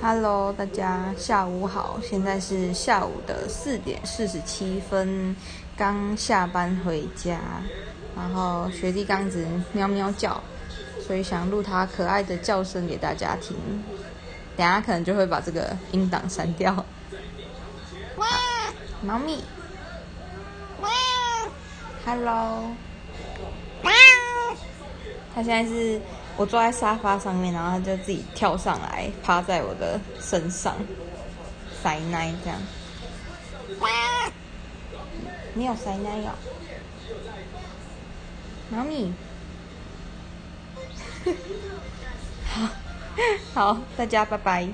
Hello，大家下午好，现在是下午的四点四十七分，刚下班回家，然后学弟刚子喵喵叫，所以想录他可爱的叫声给大家听，等下可能就会把这个音档删掉。哇，猫咪，哇，Hello，哇，他现在是。我坐在沙发上面，然后他就自己跳上来，趴在我的身上，塞奶这样。你有塞奶哦，猫咪。好，好，大家拜拜。